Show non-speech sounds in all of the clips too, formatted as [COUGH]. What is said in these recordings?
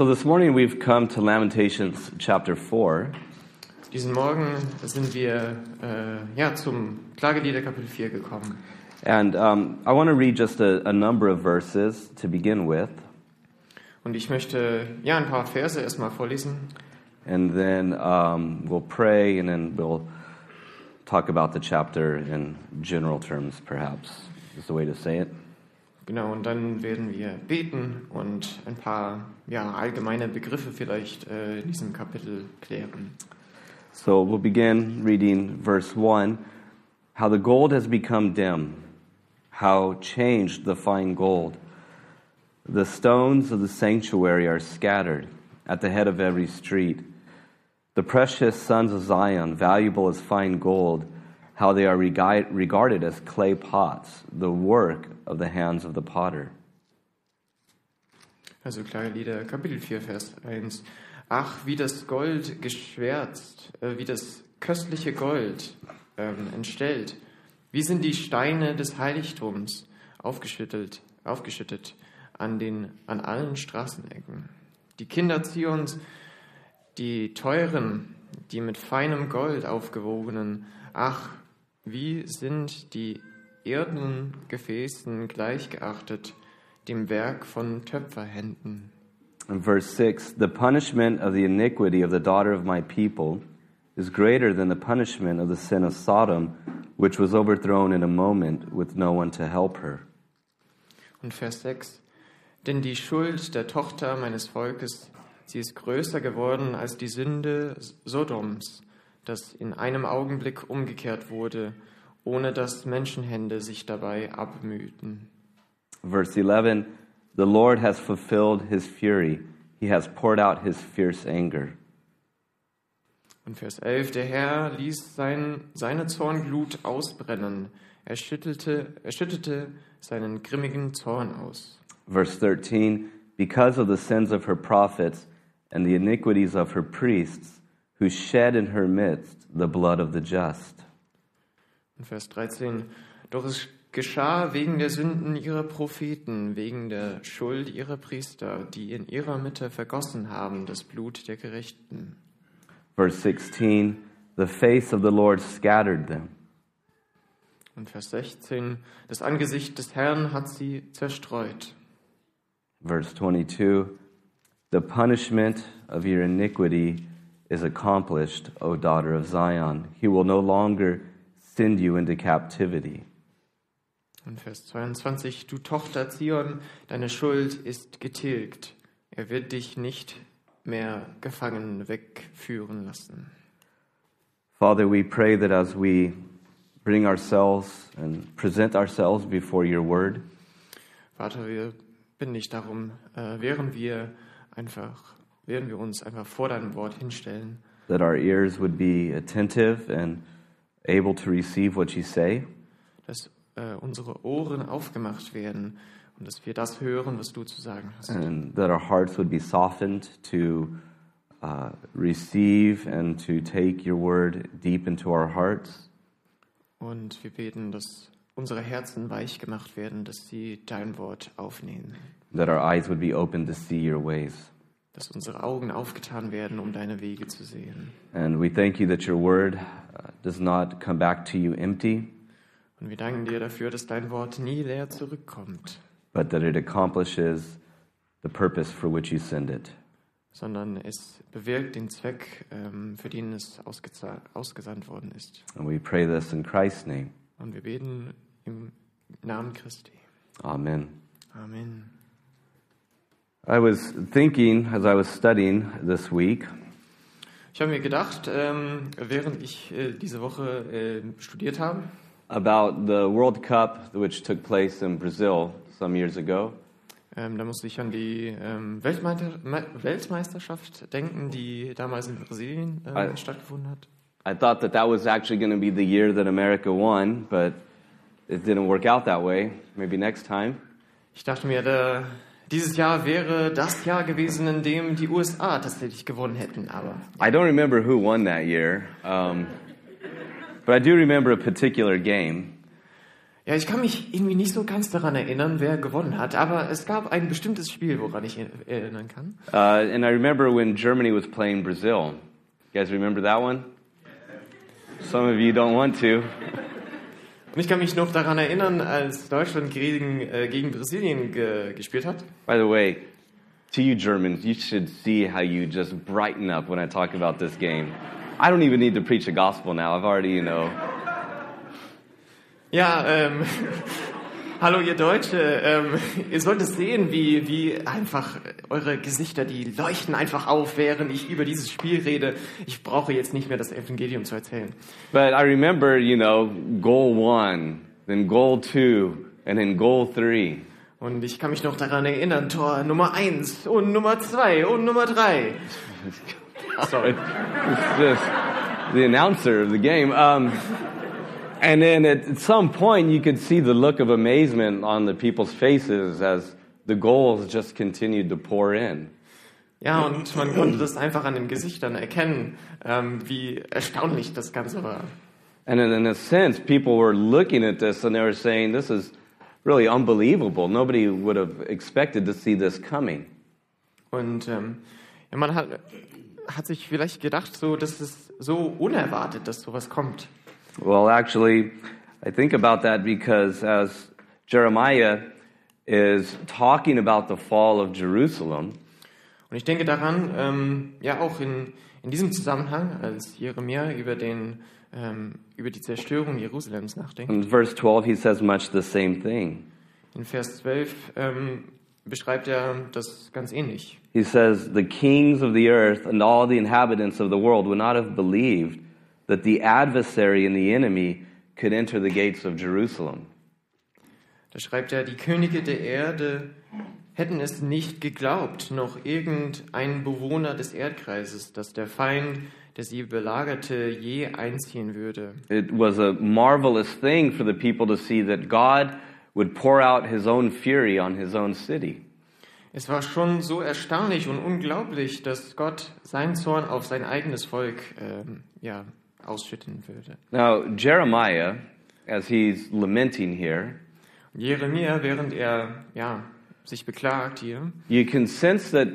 So this morning we've come to Lamentations chapter 4. Diesen Morgen sind wir äh, ja, zum Klagelieder Kapitel 4 gekommen. And um, I want to read just a, a number of verses to begin with, Und ich möchte ja ein paar Verse erstmal vorlesen. and then um, we'll pray, and then we'll talk about the chapter in general terms, perhaps, is the way to say it. Genau, und dann werden wir beten und ein paar ja, allgemeine Begriffe vielleicht äh, in diesem Kapitel klären. So we'll begin reading verse 1 How the gold has become dim, how changed the fine gold. The stones of the sanctuary are scattered at the head of every street. The precious sons of Zion, valuable as fine gold, how they are regarded as clay pots, the work of the hands of the potter. Also Klagelieder Kapitel 4, Vers 1. Ach, wie das Gold geschwärzt, äh, wie das köstliche Gold ähm, entstellt. Wie sind die Steine des Heiligtums aufgeschüttelt, aufgeschüttet an, den, an allen Straßenecken. Die Kinder Zions, die teuren, die mit feinem Gold aufgewogenen, ach, wie sind die irdenen Gefäßen gleichgeachtet dem Werk von Töpferhänden. In verse 6, the punishment of the iniquity of the daughter of my people is greater than the punishment of the sin of Sodom, which was overthrown in a moment with no one to help her. Und Vers 6. Denn die Schuld der Tochter meines Volkes, sie ist größer geworden als die Sünde Sodoms, das in einem Augenblick umgekehrt wurde, ohne dass Menschenhände sich dabei abmühten. Verse 11, the Lord has fulfilled his fury, he has poured out his fierce anger. Und Vers 11. Der Herr ließ sein, seine Zornglut ausbrennen. Er schüttelte, er schüttete seinen grimmigen Zorn aus. Verse 13, because of the sins of her prophets and the iniquities of her priests, who shed in her midst the blood of the just. Und Vers 13. Doch es geschah wegen der Sünden ihrer Propheten, wegen der Schuld ihrer Priester, die in ihrer Mitte vergossen haben das Blut der Gerechten. Verse 16, the face of the Lord scattered them. Und Vers 16. Das Angesicht des Herrn hat sie zerstreut. Verse 22, the punishment of your iniquity is accomplished, O daughter of Zion. He will no longer send you into captivity. Und Vers 22. Du Tochter Zion, deine Schuld ist getilgt. Er wird dich nicht mehr gefangen wegführen lassen. Father, we pray that as we bring ourselves and present ourselves before your word, Vater, wir bitten dich darum, äh, während wir einfach, während wir uns einfach vor deinem Wort hinstellen, that our ears would be attentive and able to receive what you say, dass äh, unsere Ohren aufgemacht werden und dass wir das hören, was du zu sagen hast. and that our hearts would be softened to uh, receive and to take your word deep into our hearts. Und wir beten, dass unsere Herzen weich gemacht werden, dass sie dein Wort aufnehmen. that our eyes would be open to see your ways. Dass unsere Augen aufgetan werden, um deine Wege zu sehen. And we thank you that your word uh, does not come back to you empty, Und wir danken dir dafür, dass dein Wort nie leer zurückkommt, but that it accomplishes the purpose for which you send it. sondern es bewirkt den Zweck, ähm, für den es ausgesandt worden ist. And we pray this in Christ's name. Und wir beten im Namen Christi. Amen. Amen. I was thinking as I was studying this week Ich habe mir gedacht, ähm, während ich äh, diese Woche äh, studiert habe, about the World Cup which took place in Brazil some years ago. ähm, da musste ich an die ähm, Weltmeister Me- Weltmeisterschaft denken, die damals in Brasilien äh, Ah. stattgefunden hat. I thought that that was actually going to be the year that America won, but it didn't work out that way. Maybe next time. Ich dachte mir, da, dieses Jahr wäre das Jahr gewesen, in dem die USA tatsächlich gewonnen hätten. Aber I don't remember who won that year, um, but I do remember a particular game. Ja, ich kann mich irgendwie nicht so ganz daran erinnern, wer gewonnen hat, aber es gab ein bestimmtes Spiel, woran ich erinnern kann. Uh, and I remember when Germany was playing Brazil. You guys remember that one? Some of you don't want to. Und ich kann mich noch daran erinnern, als Deutschland gegen, äh, gegen Brasilien ge gespielt hat. By the way, to you Germans, you should see how you just brighten up when I talk about this game. I don't even need to preach the gospel now. I've already, you know. Ja, ähm, [LAUGHS] hallo ihr Deutsche, ähm, [LAUGHS] ihr solltet sehen, wie, wie einfach eure Gesichter, die leuchten einfach auf, während ich über dieses Spiel rede. Ich brauche jetzt nicht mehr das Evangelium zu erzählen. But I remember, you know, goal one, then goal two, and then goal three. Und ich kann mich noch daran erinnern, Tor Nummer eins und Nummer zwei und Nummer drei. [LAUGHS] Sorry. It's just the announcer of the game. Um, and then at some point, you could see the look of amazement on the people's faces as the goals just continued to pour in. Ja, und man konnte das einfach an den Gesichtern erkennen, ähm, wie erstaunlich das Ganze war. And in, in a sense, people were looking at this and they were saying, this is really unbelievable. Nobody would have expected to see this coming. Und ähm, ja, man hat, hat sich vielleicht gedacht, so, das ist so unerwartet, dass sowas kommt. Well, actually, I think about that because as Jeremiah is talking about the fall of Jerusalem, Und ich denke daran, ähm, ja auch in, in diesem Zusammenhang, als Jeremia über, den, ähm, über die Zerstörung Jerusalems nachdenkt. in verse 12, he says much the same thing. In Vers 12 ähm, beschreibt er das ganz ähnlich. He says, The kings of the earth and all the inhabitants of the world would not have believed that the adversary and the enemy could enter the gates of Jerusalem. Da schreibt er, die Könige der Erde hätten es nicht geglaubt, noch irgendein Bewohner des Erdkreises, dass der Feind, der sie belagerte, je einziehen würde. It was a marvelous thing for the people to see that God would pour out his own fury on his own city. Es war schon so erstaunlich und unglaublich, dass Gott seinen Zorn auf sein eigenes Volk ähm, ja, ausschütten würde. Now, Jeremiah, as he's lamenting here, Jeremia, während er ja, sich beklagt hier, you can sense that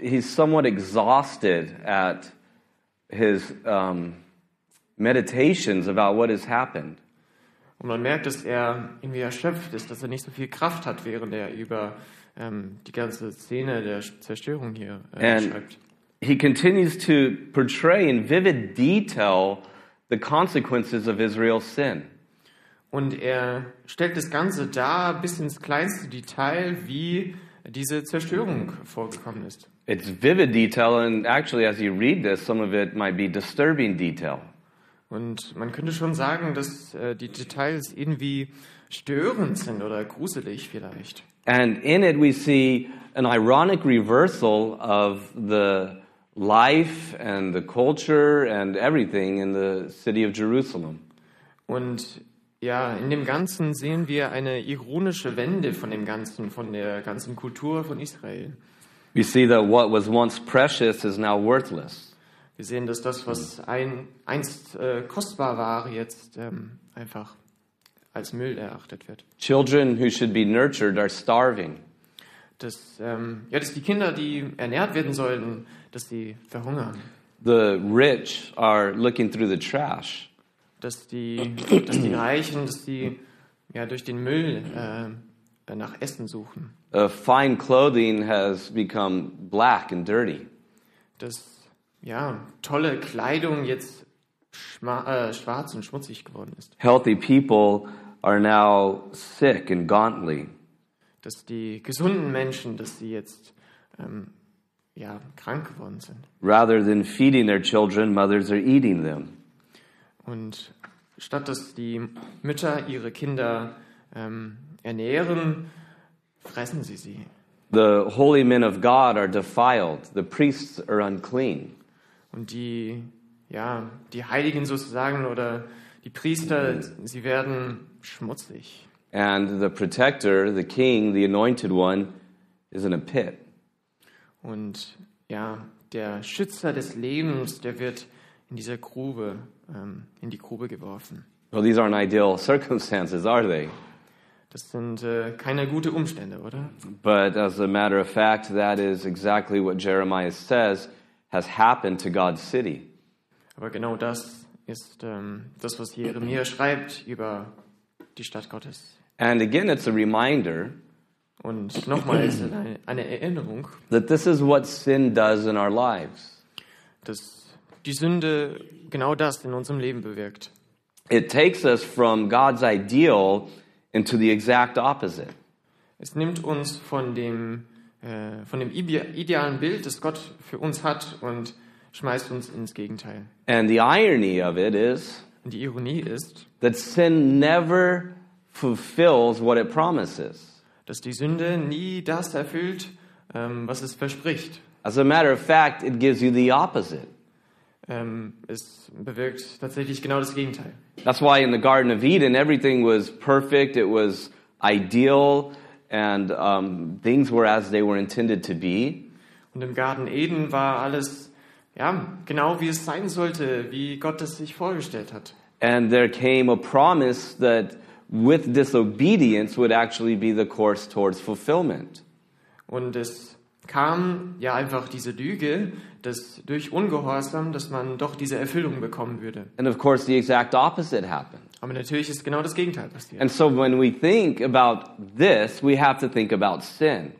he's somewhat exhausted at his um, meditations about what has happened. und man merkt, dass er irgendwie erschöpft ist, dass er nicht so viel Kraft hat, während er über ähm, die ganze Szene der Zerstörung hier äh, And schreibt. he continues to portray in vivid detail the consequences of Israel's sin. Und er stellt das Ganze dar bis ins kleinste Detail, wie diese Zerstörung vorgekommen ist. It's vivid detail, and actually, as you read this, some of it might be disturbing detail. Und man könnte schon sagen, dass äh, die Details irgendwie störend sind oder gruselig vielleicht. And in it, we see an ironic reversal of the life and the culture and everything in the city of Jerusalem. Und ja, in dem Ganzen sehen wir eine ironische Wende von dem Ganzen, von der ganzen Kultur von Israel. We see that what was once precious is now worthless. Wir sehen, dass das, was ein, einst äh, kostbar war, jetzt ähm, einfach als Müll erachtet wird. Children who should be nurtured are starving. Dass, ähm, ja, dass die Kinder, die ernährt werden sollten, dass sie verhungern. The rich are looking through the trash. Dass die, dass die Reichen, dass die ja, durch den Müll äh, nach Essen suchen. Uh, fine clothing has become black and dirty. Dass ja, tolle Kleidung jetzt äh, schwarz und schmutzig geworden ist. Healthy people are now sick and gauntly. Dass die gesunden Menschen, dass sie jetzt ähm, ja, krank geworden sind. Rather than feeding their children, mothers are eating them. Und statt dass die Mütter ihre Kinder ähm, ernähren, fressen sie sie. The holy men of God are defiled. The priests are unclean. Und die, ja, die Heiligen sozusagen oder die Priester, sie werden schmutzig. And the protector, the king, the anointed one, is in a pit. Und ja, der Schützer des Lebens, der wird in dieser Grube, ähm, in die Grube geworfen. Well, these aren't ideal [LAUGHS] circumstances, are they? Das sind äh, keine gute Umstände, oder? But as a matter of fact, that is exactly what Jeremiah says has happened to God's city. Aber genau das ist ähm, das, was Jeremia schreibt über die Stadt Gottes. And again, it's a reminder Und nochmal ist es eine, eine Erinnerung, that this is what sin does in our lives. dass die Sünde genau das in unserem Leben bewirkt. It takes us from God's ideal into the exact opposite. Es nimmt uns von dem, äh, von dem ide- idealen Bild, das Gott für uns hat, und schmeißt uns ins Gegenteil. And the irony of it is Und die Ironie ist, that sin never fulfills what it promises. dass die Sünde nie das erfüllt, ähm, was es verspricht. As a matter of fact, it gives you the opposite. Ähm, es bewirkt tatsächlich genau das Gegenteil. That's why in the Garden of Eden, everything was perfect, it was ideal, and um, things were as they were intended to be. Und im Garten Eden war alles ja genau wie es sein sollte, wie Gott es sich vorgestellt hat. And there came a promise that with disobedience would actually be the course towards fulfillment. Und es kam ja einfach diese Lüge, dass durch Ungehorsam, dass man doch diese Erfüllung bekommen würde. And of course, the exact opposite happened. Aber natürlich ist genau das Gegenteil passiert. And so when we think about this, we have to think about sin.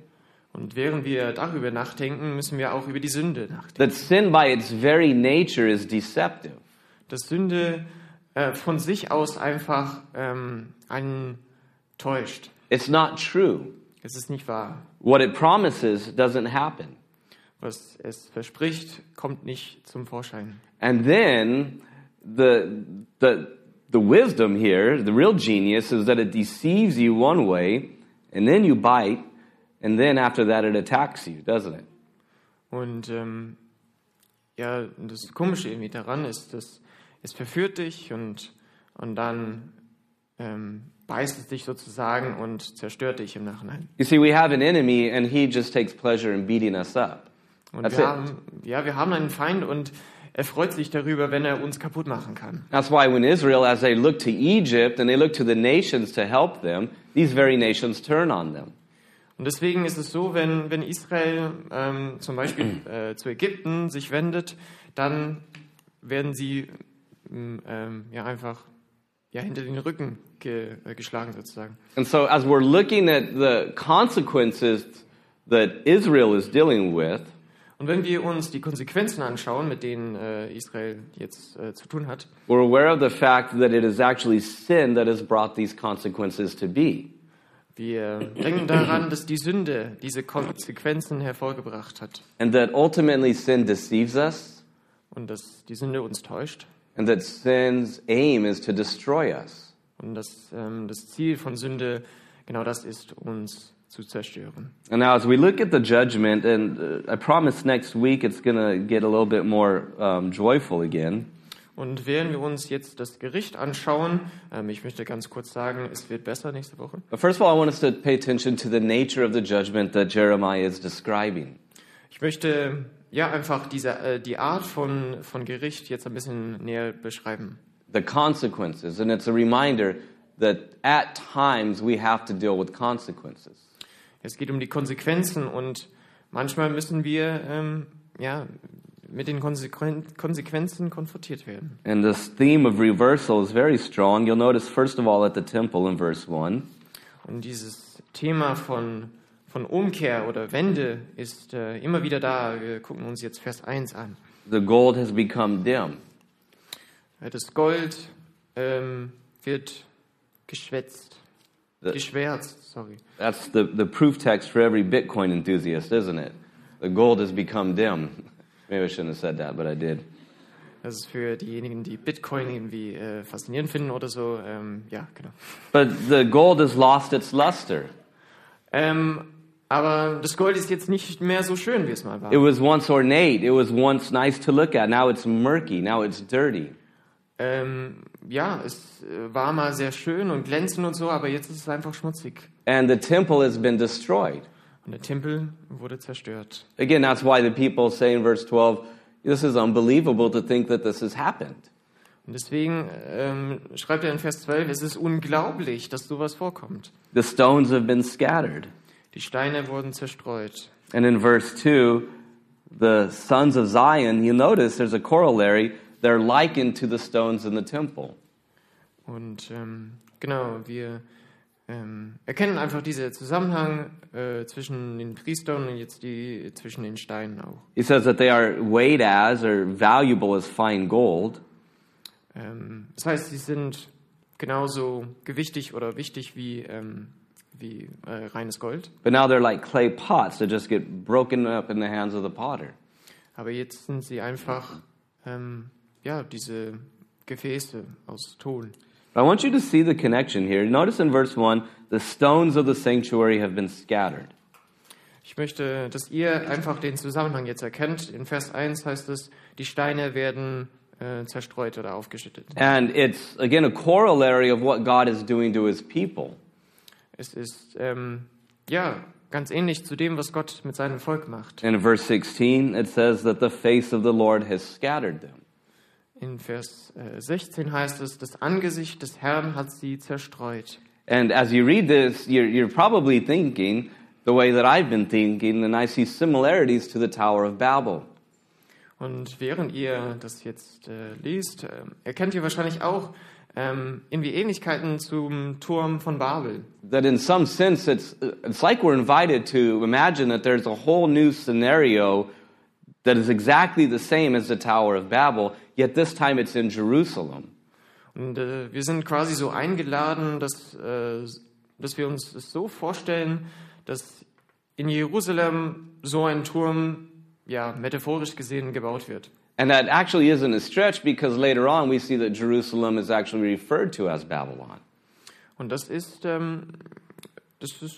Und während wir darüber nachdenken, müssen wir auch über die Sünde nachdenken. That sin by its very nature is deceptive. Dass Sünde äh, von sich aus einfach ähm, einen täuscht. It's not true. Es ist nicht wahr. What it promises doesn't happen. Was es verspricht, kommt nicht zum Vorschein. And then the, the, the wisdom here, the real genius, is that it deceives you one way, and then you bite, and then after that it attacks you, doesn't it? Und ähm, ja, das Komische irgendwie daran ist, dass es verführt dich und, und dann ähm, beißt es dich sozusagen und zerstört dich im Nachhinein. You see, we have an enemy, and he just takes pleasure in beating us up. Und That's wir it. haben, ja, wir haben einen Feind und er freut sich darüber, wenn er uns kaputt machen kann. That's why when Israel, as they look to Egypt and they look to the nations to help them, these very nations turn on them. Und deswegen ist es so, wenn, wenn Israel ähm, zum Beispiel [CLEARS THROAT] äh, zu Ägypten sich wendet, dann werden sie ähm, ähm, ja einfach ja, hinter den Rücken ge, äh, geschlagen sozusagen. And so, as we're looking at the consequences that Israel is dealing with, Und wenn wir uns die Konsequenzen anschauen, mit denen äh, Israel jetzt äh, zu tun hat, we're aware of the fact that it is actually sin that has brought these consequences to be. wir denken daran, dass die Sünde diese Konsequenzen hervorgebracht hat And that ultimately sin deceives us, und dass die Sünde uns täuscht and that sin's aim is to destroy us. und dass ähm, das Ziel von Sünde genau das ist, uns zu zerstören. And now, as we look at the judgment, and uh, I promise next week it's going to get a little bit more um, joyful again. Und während wir uns jetzt das Gericht anschauen, ähm, ich möchte ganz kurz sagen, es wird besser nächste Woche. But first of all, I want us to pay attention to the nature of the judgment that Jeremiah is describing. Ich möchte ja einfach diese, äh, die Art von, von Gericht jetzt ein bisschen näher beschreiben. the consequences. And it's a reminder that at times we have to deal with consequences. Es geht um die Konsequenzen und manchmal müssen wir ähm, ja, mit den Konsequen Konsequenzen konfrontiert werden. And this theme of reversal is very strong. You'll notice, first of all, at the temple in verse 1, Und dieses Thema von, von Umkehr oder Wende ist äh, immer wieder da. Wir gucken uns jetzt Vers 1 an. the gold has become dim. Das Gold ähm, wird geschwätzt, The- geschwärzt, sorry. That's the, the proof text for every Bitcoin enthusiast, isn't it? The gold has become dim. [LAUGHS] Maybe I shouldn't have said that, but I did. Das ist für diejenigen, die Bitcoin irgendwie äh, faszinierend finden oder so. Ähm, ja, genau. But the gold has lost its luster. Ähm, aber das Gold ist jetzt nicht mehr so schön, wie es mal war. It was once ornate. It was once nice to look at. Now it's murky. Now it's dirty. Ähm, ja, es äh, war mal sehr schön und glänzend und so, aber jetzt ist es einfach schmutzig. And the temple has been destroyed. Und der Tempel wurde zerstört. Again, that's why the people say in verse 12, this is unbelievable to think that this has happened. Und deswegen ähm, schreibt er in Vers 12, es ist unglaublich, dass sowas vorkommt. The stones have been scattered. Die Steine wurden zerstreut. And in verse 2, the sons of Zion, you'll notice there's a corollary. They're likened to the stones in the temple. Und ähm, genau, wir ähm, erkennen einfach diesen Zusammenhang äh, zwischen den Priestern und jetzt die zwischen den Steinen auch. He says that they are weighed as or valuable as fine gold. Ähm, das heißt, sie sind genauso gewichtig oder wichtig wie, ähm, wie äh, reines Gold. But now they're like clay pots that just get broken up in the hands of the potter. Aber jetzt sind sie einfach ähm, ja, diese Gefäße aus Ton. I want you to see the connection here. Notice in verse 1 the stones of the sanctuary have been scattered. Ich möchte, dass ihr einfach den Zusammenhang jetzt erkennt. In Vers 1 heißt es, die Steine werden äh, zerstreut oder aufgeschüttet. And it's, again, a corollary of what God is doing to his people. Es ist ähm, ja ganz ähnlich zu dem, was Gott mit seinem Volk macht. In verse 16, it says that the face of the Lord has scattered them. In Vers äh, 16 heißt es, das Angesicht des Herrn hat sie zerstreut. And as you read this, you're, you're probably thinking the way that I've been thinking, and I see similarities to the Tower of Babel. Und während ihr das jetzt äh, liest, äh, erkennt ihr wahrscheinlich auch ähm, irgendwie Ähnlichkeiten zum Turm von Babel. That in some sense, it's, it's like we're invited to imagine that there's a whole new scenario that is exactly the same as the Tower of Babel, yet this time it's in Jerusalem. Und äh, wir sind quasi so eingeladen, dass, äh, dass wir uns das so vorstellen, dass in Jerusalem so ein Turm, ja, metaphorisch gesehen gebaut wird. And that actually isn't a stretch because later on we see that Jerusalem is actually referred to as Babylon. Und das ist, ähm, das ist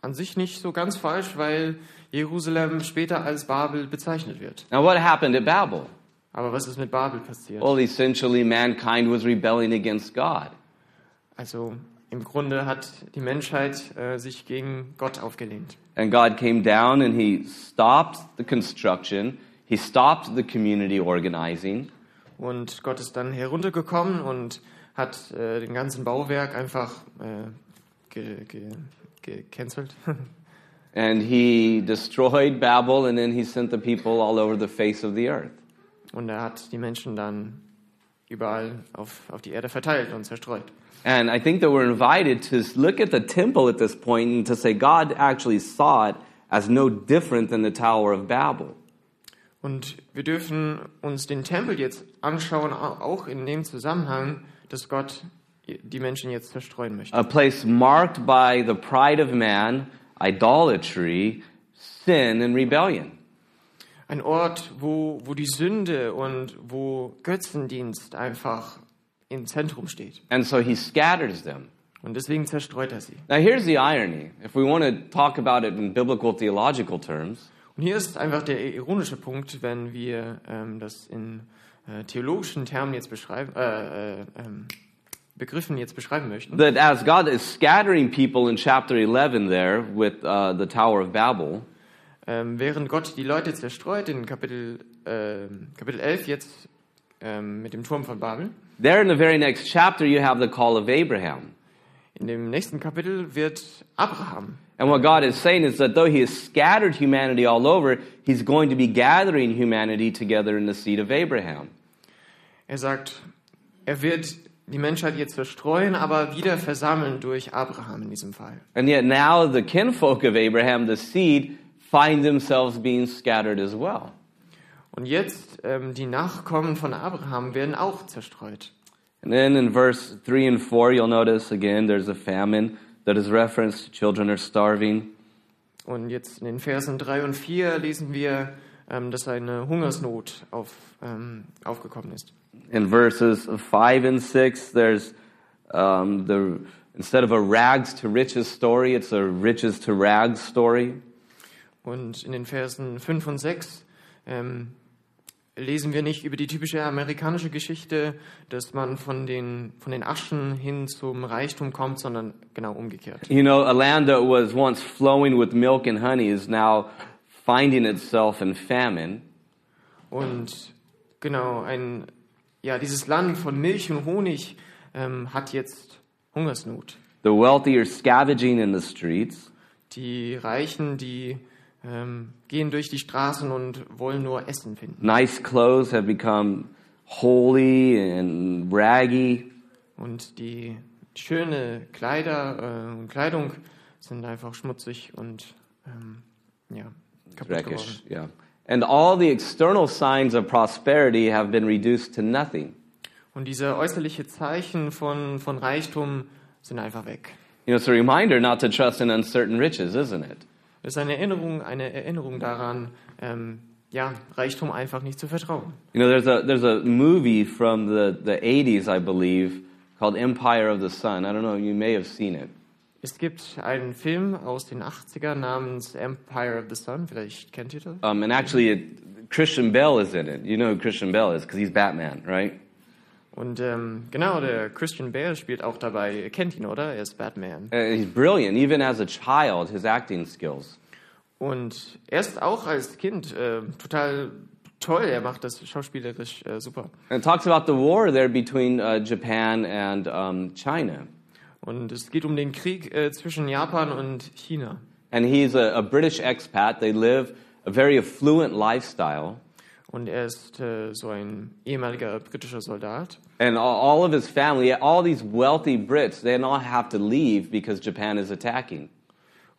an sich nicht so ganz falsch, weil Jerusalem später als Babel bezeichnet wird. Now, what happened at Babel? Aber was ist mit Babel passiert? Well, essentially, mankind was rebelling against God. Also im Grunde hat die Menschheit äh, sich gegen Gott aufgelehnt. And God came down and He stopped the construction, He stopped the community organizing, Und Gott ist dann heruntergekommen und hat äh, den ganzen Bauwerk einfach äh, ge, ge, gecancelt. [LAUGHS] and He destroyed Babel, and then He sent the people all over the face of the earth. Und er hat die Menschen dann überall auf, auf die Erde verteilt und zerstreut. And I think that we're invited to look at the temple at this point and to say God actually saw it as no different than the Tower of Babel. Und wir dürfen uns den Tempel jetzt anschauen, au- auch in dem Zusammenhang, dass Gott die Menschen jetzt zerstreuen möchte. A place marked by the pride of man, idolatry, sin, and rebellion. Ein Ort, wo, wo die Sünde und wo Götzendienst einfach im Zentrum steht. And so he scatters them. Und deswegen zerstreut er sie. Now, here's the irony. If we want to talk about it in biblical theological terms, Und hier ist einfach der ironische Punkt, wenn wir ähm, das in äh, theologischen Termen jetzt beschreiben, äh, äh, ähm, Begriffen jetzt beschreiben möchten, that as God is scattering people in chapter 11 there with uh, the Tower of Babel, ähm, während Gott die Leute zerstreut in Kapitel, ähm, Kapitel 11 jetzt ähm, mit dem Turm von Babel, there in the very next chapter you have the call of Abraham. In dem nächsten Kapitel wird Abraham And what God is saying is that though He has scattered humanity all over, He's going to be gathering humanity together in the seed of Abraham. Er sagt, er wird die Menschheit jetzt zerstreuen, aber wieder versammeln durch Abraham in diesem Fall. And yet now the kinfolk of Abraham, the seed, find themselves being scattered as well. Und jetzt ähm, die Nachkommen von Abraham werden auch zerstreut. And then in verse 3 and 4, you'll notice again there's a famine that is referenced. Children are starving. Und jetzt in den Versen 3 und 4 lesen wir, ähm, dass eine Hungersnot auf, ähm, aufgekommen ist. In verses 5 and 6, there's um, the instead of a rags to riches story, it's a riches to rags story. Und in den Versen 5 und 6 ähm, lesen wir nicht über die typische amerikanische Geschichte, dass man von den, von den Aschen hin zum Reichtum kommt, sondern genau umgekehrt. You know, a land that was once flowing with milk and honey is now finding itself in famine. Und genau, ein ja, dieses Land von Milch und Honig ähm, hat jetzt Hungersnot. The wealthy are scavenging in the streets. Die Reichen, die ähm, gehen durch die Straßen und wollen nur Essen finden. Nice clothes have become holy and raggy. Und die schöne Kleider, äh, Kleidung sind einfach schmutzig und ähm, ja, kaputt geworden. Rakish, yeah. And all the external signs of prosperity have been reduced to nothing. Und diese äußerliche Zeichen von, von Reichtum sind einfach weg. You know, it's a reminder not to trust in uncertain riches, isn't it? Es ist eine Erinnerung, eine Erinnerung daran, ähm, ja, Reichtum einfach nicht zu vertrauen. You know, there's a there's a movie from the, the 80s, I believe, called Empire of the Sun. I don't know, you may have seen it. Es gibt einen Film aus den 80er namens Empire of the Sun, vielleicht kennt ihr das. Um, and actually, it, Christian Bale is in it. You know who Christian Bale is because he's Batman, right? Und ähm, genau, der Christian Bale spielt auch dabei. Ihr kennt ihn, oder? Er ist Batman. Uh, he's brilliant, even as a child, his acting skills. Und er ist auch als Kind äh, total toll. Er macht das schauspielerisch äh, super. And talks about the war there between uh, Japan and um, China. Und es geht um den Krieg äh, zwischen Japan und China. And he's a, a British expat. They live a very affluent lifestyle. Und er ist äh, so ein ehemaliger britischer Soldat. And all, all of his family, all these wealthy Brits, they all have to leave because Japan is attacking.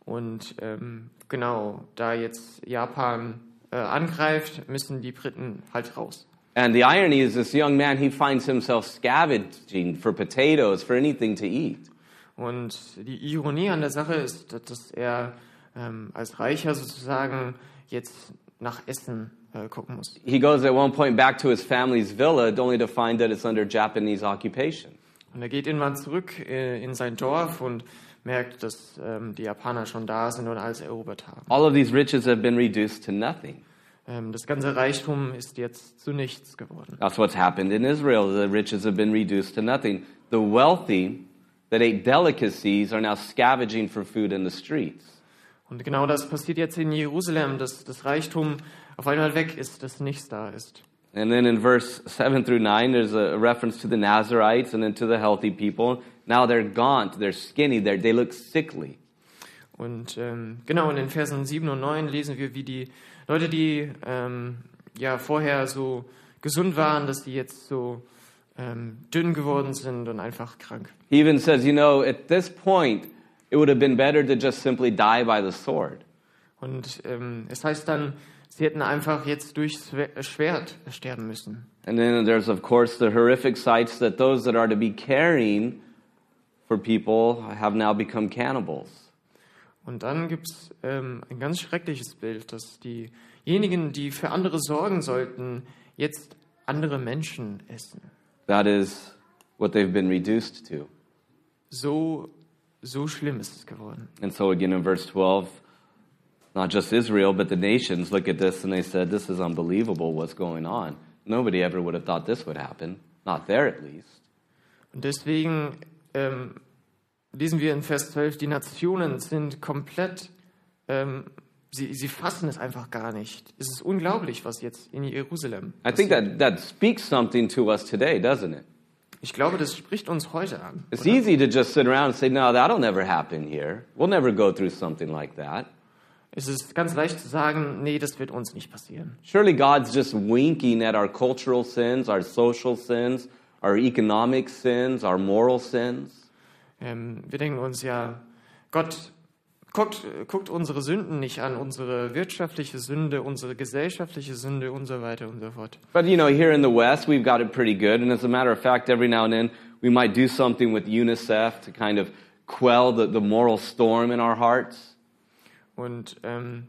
Und ähm, genau, da jetzt Japan äh, angreift, müssen die Briten halt raus. And the irony is, this young man, he finds himself scavenging for potatoes, for anything to eat. Und die Ironie an der Sache ist, dass er ähm, als Reicher sozusagen jetzt nach Essen äh, gucken muss. He goes at one point back to his family's villa, only to find that it's under Japanese occupation. Und er geht irgendwann zurück äh, in sein Dorf und merkt, dass ähm, die Japaner schon da sind und alles erobert haben. All of these riches have been reduced to nothing. Ähm, das ganze Reichtum ist jetzt zu nichts geworden. That's what's happened in Israel. The riches have been reduced to nothing. The wealthy that ate delicacies are now scavenging for food in the streets. Und genau das passiert jetzt in Jerusalem, dass das Reichtum auf einmal weg ist, dass nichts da ist. And then in verse 7 through 9, there's a reference to the Nazarites and then to the healthy people. Now they're gaunt, they're skinny, they're, they look sickly. Und ähm, genau in den Versen 7 und 9 lesen wir, wie die Leute, die ähm, ja vorher so gesund waren, dass die jetzt so ähm, dünn geworden sind und einfach krank. He even says, you know, at this point, it would have been better to just simply die by the sword. Und ähm, es heißt dann, sie hätten einfach jetzt durchs Schwer- Schwert sterben müssen. And then there's, of course, the horrific sights that those that are to be caring for people have now become cannibals. Und dann gibt es ähm, ein ganz schreckliches Bild, dass diejenigen, die für andere sorgen sollten, jetzt andere Menschen essen. That is what they've been reduced to. So, so schlimm ist es geworden. And so, again, in verse 12, not just Israel, but the nations look at this and they said, This is unbelievable what's going on. Nobody ever would have thought this would happen, not there at least. Und deswegen ähm, lesen wir in Vers 12, die Nationen sind komplett, ähm, sie, sie fassen es einfach gar nicht. Es ist unglaublich, was jetzt in Jerusalem I think that, that speaks something to us today, doesn't it? Ich glaube, das spricht uns heute an. It's oder? easy to just sit around and say, No, that'll never happen here. We'll never go through something like that. Es ist ganz leicht zu sagen, nee, das wird uns nicht passieren. Surely God's just winking at our cultural sins, our social sins, our economic sins, our moral sins. Ähm, wir denken uns ja, Gott guckt, guckt unsere Sünden nicht an, unsere wirtschaftliche Sünde, unsere gesellschaftliche Sünde und so weiter und so fort. But you know, here in the West, we've got it pretty good. And as a matter of fact, every now and then, we might do something with UNICEF to kind of quell the, the moral storm in our hearts. Und ähm,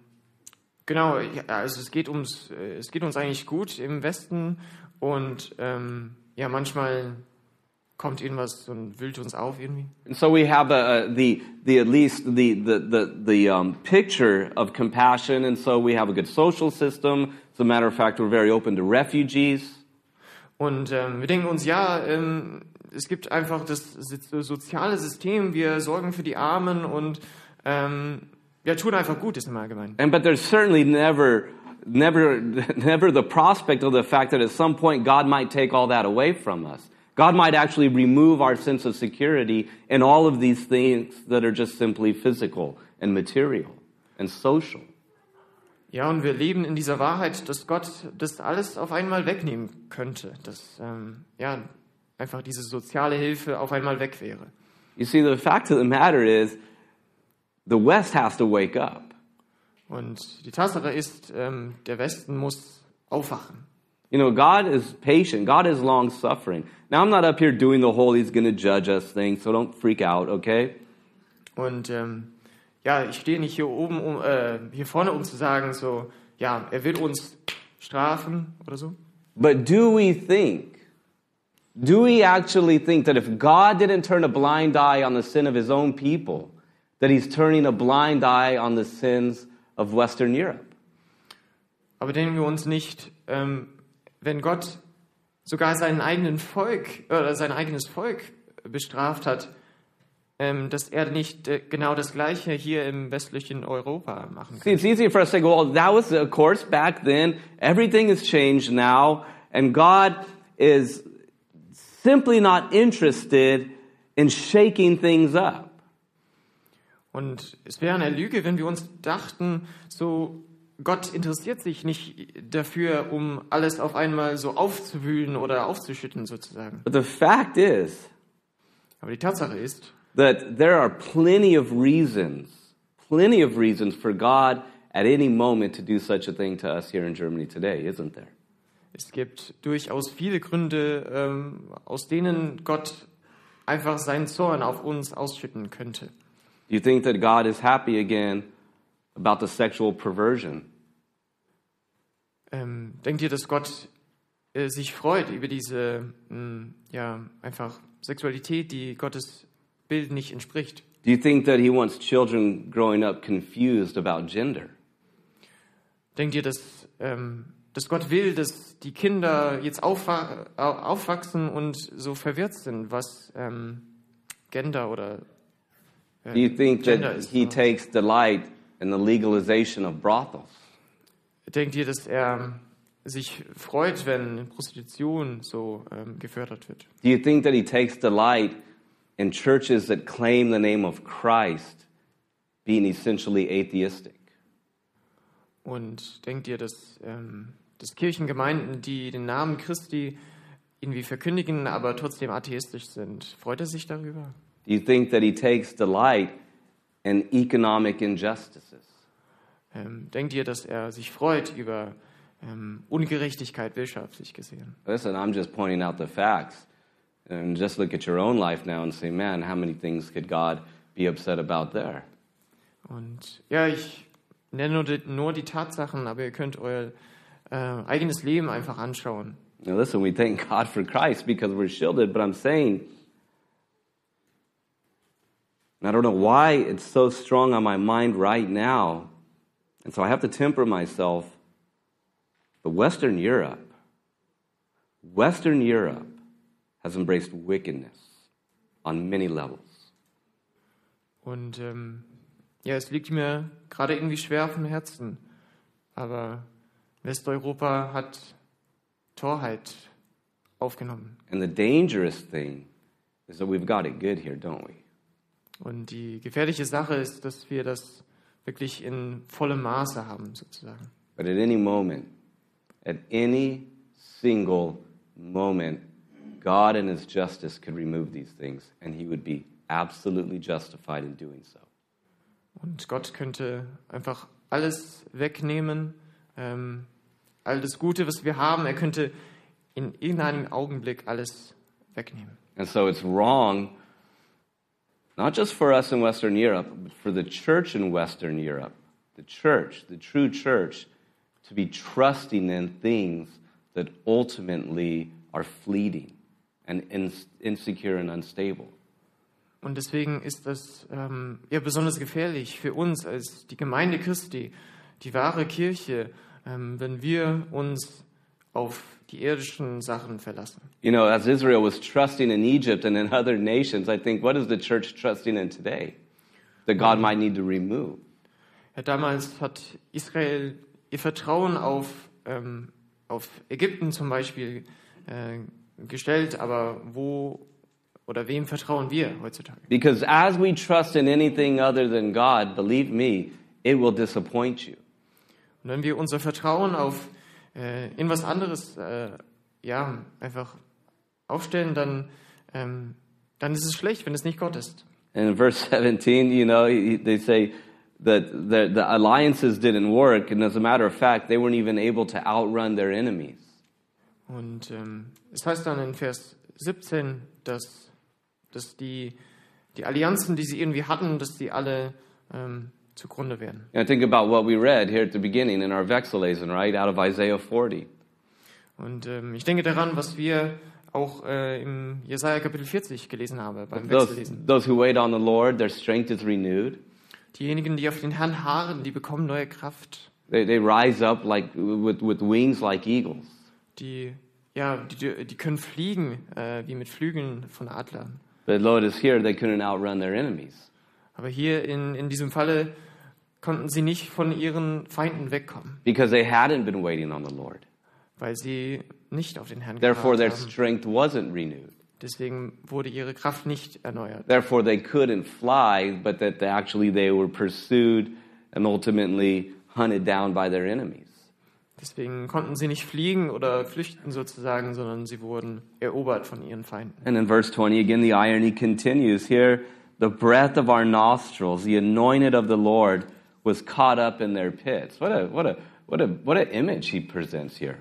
genau, ja, also es geht, ums, äh, es geht uns eigentlich gut im Westen und ähm, ja, manchmal kommt irgendwas und wühlt uns auf irgendwie. And so we have a, a, the, the at least the, the, the, the um, picture of compassion. And so we have a good social system. As a matter of fact, we're very open to refugees. Und ähm, wir denken uns, ja, ähm, es gibt einfach das so- soziale System, wir sorgen für die Armen und ähm, ja, tun einfach Gutes im Allgemeinen. And but there's certainly never never, [LAUGHS] never the prospect of the fact that at some point God might take all that away from us. God might actually remove our sense of security in all of these things that are just simply physical and material and social. Ja, und wir leben in dieser Wahrheit, dass Gott das alles auf einmal wegnehmen könnte. Dass ähm, ja, einfach diese soziale Hilfe auf einmal weg wäre. You see, the fact of the matter is, the West has to wake up. Und die Tatsache ist, ähm, der Westen muss aufwachen. You know, God is patient. God is long suffering. Now, I'm not up here doing the whole He's going to judge us thing, so don't freak out, okay? Und ähm, ja, ich stehe nicht hier oben, um, äh, hier vorne, um zu sagen, so, ja, er will uns strafen oder so. But do we think, do we actually think that if God didn't turn a blind eye on the sin of His own people, that He's turning a blind eye on the sins of Western Europe? Aber denken wir uns nicht, ähm, wenn Gott sogar seinen eigenen Volk oder sein eigenes Volk bestraft hat, ähm, dass er nicht äh, genau das Gleiche hier im westlichen Europa machen See, it's easy for us to go, well, that was, of course, back then. Everything has changed now, and God is simply not interested in shaking things up. Und es wäre eine Lüge, wenn wir uns dachten, so Gott interessiert sich nicht dafür, um alles auf einmal so aufzuwühlen oder aufzuschütten sozusagen. But the fact is Aber die Tatsache ist, that there are plenty of reasons, plenty of reasons for God at any moment to do such a thing to us here in Germany today, isn't there? es gibt durchaus viele Gründe, ähm, aus denen Gott einfach seinen Zorn auf uns ausschütten könnte. Do you think that God is happy again about the sexual perversion? Ähm, denkt ihr, dass Gott äh, sich freut über diese, mh, ja, einfach Sexualität, die Gottes Bild nicht entspricht? Do you think that He wants children growing up confused about gender? Denkt ihr, dass, ähm, dass Gott will, dass die Kinder jetzt aufwa au- aufwachsen und so verwirrt sind, was ähm, Gender oder Do you think that? He takes delight in the legalization of brothels? Denkt ihr, dass er sich freut, wenn Prostitution so ähm, gefördert wird? Do you think that He takes delight in churches that claim the name of Christ being essentially atheistic? Und denkt ihr, dass, ähm, dass Kirchengemeinden, die den Namen Christi irgendwie verkündigen, aber trotzdem atheistisch sind, freut er sich darüber? Do you think that He takes delight in economic injustices? Ähm, denkt ihr, dass er sich freut über ähm, Ungerechtigkeit wirtschaftlich gesehen? Listen, I'm just pointing out the facts. And just look at your own life now and say, man, how many things could God be upset about there? Und ja, ich nenne nur die, nur die Tatsachen, aber ihr könnt euer äh, eigenes Leben einfach anschauen. Now, listen, we thank God for Christ because we're shielded, but I'm saying, and I don't know why it's so strong on my mind right now, and so I have to temper myself. But Western Europe, Western Europe has embraced wickedness on many levels. Und ähm, ja, es liegt mir gerade irgendwie schwer auf dem Herzen. Aber Westeuropa hat Torheit aufgenommen. And the dangerous thing is that we've got it good here, don't we? Und die gefährliche Sache ist, dass wir das wirklich in vollem Maße haben, sozusagen. But at any moment, at any single moment, God in His justice could remove these things, and He would be absolutely justified in doing so. Und Gott könnte einfach alles wegnehmen, ähm, all das Gute, was wir haben. Er könnte in irgendeinem Augenblick alles wegnehmen. And so it's wrong, not just for us in Western Europe, but for the church in Western Europe, the church, the true church, to be trusting in things that ultimately are fleeting and in- insecure and unstable. Und deswegen ist das ähm, ja besonders gefährlich für uns als die Gemeinde Christi, die wahre Kirche, ähm, wenn wir uns auf die irdischen Sachen verlassen. You know, as Israel was trusting in Egypt and in other nations, I think, what is the church trusting in today that God might need to remove? Ja, damals hat Israel ihr Vertrauen auf, ähm, auf Ägypten zum Beispiel äh, gestellt, aber wo oder wem vertrauen wir heutzutage? Because as we trust in anything other than God, believe me, it will disappoint you. Und wenn wir unser Vertrauen auf äh, in was anderes äh, ja einfach aufstellen, dann ähm, dann ist es schlecht, wenn es nicht Gott ist. And in verse 17, you know, he- they say that the, the alliances didn't work, and as a matter of fact, they weren't even able to outrun their enemies. Und ähm, es heißt dann in Vers 17, dass, dass die, die Allianzen, die sie irgendwie hatten, dass die alle ähm, zugrunde werden. And think about what we read here at the beginning in our Vexillation, right, out of Isaiah 40. Und ähm, ich denke daran, was wir auch äh, im Jesaja Kapitel 40 gelesen haben, beim Those, Wechsellesen. those who wait on the Lord, their strength is renewed. Diejenigen, die auf den Herrn harren, die bekommen neue Kraft. They, they rise up like with, with wings like eagles. Die, ja, die, die können fliegen äh, wie mit Flügeln von Adlern. But notice here, they couldn't outrun their enemies. Aber hier in, in diesem Falle konnten sie nicht von ihren Feinden wegkommen, because they hadn't been waiting on the Lord. weil sie nicht auf den Herrn Therefore, their strength wasn't renewed. Deswegen wurde ihre Kraft nicht erneuert. Therefore, they couldn't fly, but that they actually they were pursued and ultimately hunted down by their enemies. Deswegen konnten sie nicht fliegen oder flüchten sozusagen, sondern sie wurden erobert von ihren Feinden. And in verse 20, again, the irony continues. Here, the breath of our nostrils, the anointed of the Lord, was caught up in their pits. What a, what a, what a, what an image he presents here.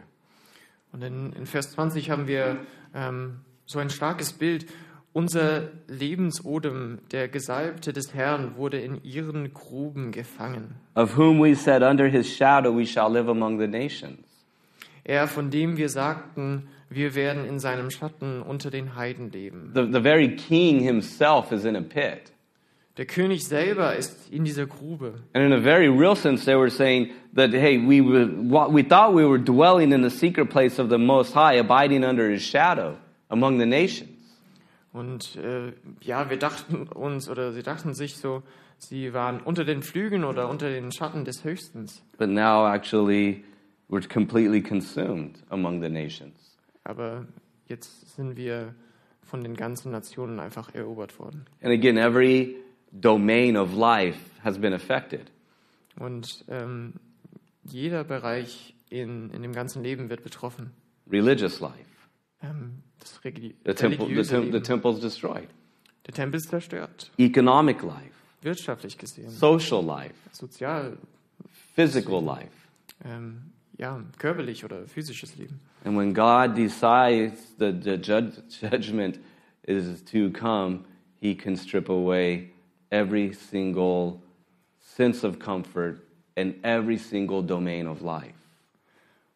Und in, in Vers 20 haben wir ähm, so ein starkes Bild. Unser Lebensodem, der Gesalbte des Herrn, wurde in ihren Gruben gefangen. Of whom we said, Under his shadow we shall live among the nations. Er, von dem wir sagten, wir werden in seinem Schatten unter den Heiden leben. The, the very king himself is in a pit. Der König selber ist in dieser Grube. And in a very real sense, they were saying that, hey, we, were, what- we thought we were dwelling in the secret place of the Most High, abiding under his shadow among the nations. Und äh, ja, wir dachten uns, oder sie dachten sich so, sie waren unter den Flügeln oder unter den Schatten des Höchstens. But now, actually, we're completely consumed among the nations. Aber jetzt sind wir von den ganzen Nationen einfach erobert worden. And again, every domain of life has been affected. Und ähm, jeder Bereich in, in dem ganzen Leben wird betroffen. Religious life. Ähm, das Religi The temple, the, tem- the Leben. temple's destroyed. Der Tempel ist zerstört. Economic life, Wirtschaftlich gesehen, social life, sozial, physical life. ähm, ja, körperlich oder physisches Leben. And when God decides that the judgment is to come, He can strip away every single sense of comfort and every single domain of life.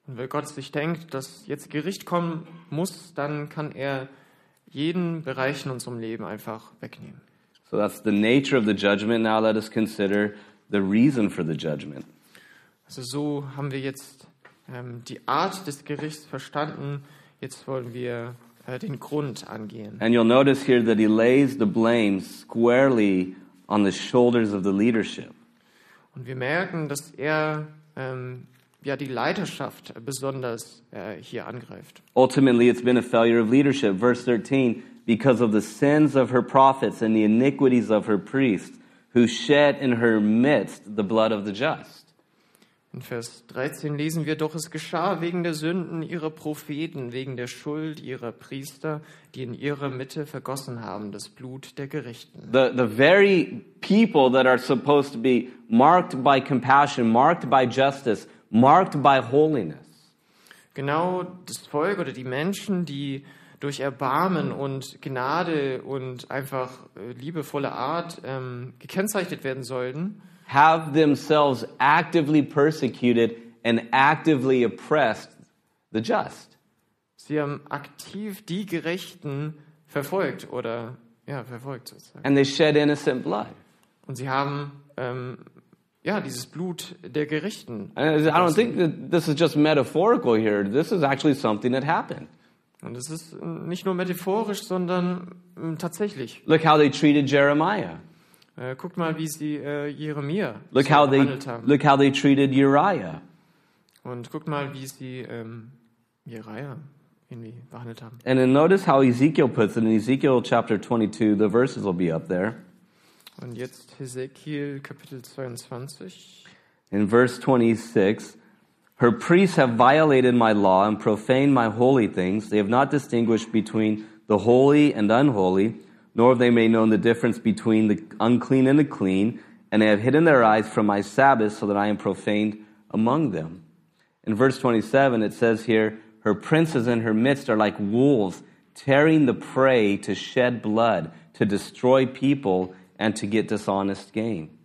Und weil Gott sich denkt, dass jetzt Gericht kommen muss, dann kann er jeden Bereich in unserem Leben einfach wegnehmen. So that's the nature of the judgment. Now let us consider the reason for the judgment. Also so haben wir jetzt ähm, die Art des Gerichts verstanden. Jetzt wollen wir den Grund angehen. And you'll notice here that he lays the blame squarely on the shoulders of the leadership. Und wir merken, dass er ähm, ja die Leiterschaft besonders äh, hier angreift. Ultimately, it's been a failure of leadership. Verse 13, because of the sins of her prophets and the iniquities of her priests, who shed in her midst the blood of the just. In Vers 13 lesen wir, doch es geschah wegen der Sünden ihrer Propheten, wegen der Schuld ihrer Priester, die in ihrer Mitte vergossen haben das Blut der Gerechten. The, the very people that are supposed to be marked by compassion, marked by justice, marked by holiness, Genau das Volk oder die Menschen, die durch Erbarmen und Gnade und einfach äh, liebevolle Art ähm, gekennzeichnet werden sollten, have themselves actively persecuted and actively oppressed the just. sie haben aktiv die Gerechten verfolgt oder ja verfolgt sozusagen. And they shed innocent blood. Und sie haben ähm, ja dieses Blut der Gerechten. And I don't think that this is just metaphorical here. This is actually something that happened. Und es ist nicht nur metaphorisch, sondern ähm, tatsächlich. Look how they treated Jeremiah. Äh, guckt mal, wie sie äh, Jeremia Look so how they haben. look how they treated Uriah. Und guckt mal, wie sie ähm, Jereia irgendwie behandelt haben. And then notice how Ezekiel puts it in Ezekiel chapter 22. The verses will be up there. Und jetzt Hesekiel Kapitel 22. In verse 26, her priests have violated my law and profaned my holy things. They have not distinguished between the holy and unholy, nor have they made known the difference between the unclean and the clean, and they have hidden their eyes from my Sabbath so that I am profaned among them. In verse 27, it says here, her princes in her midst are like wolves, tearing the prey to shed blood, to destroy people, and to get dishonest gain.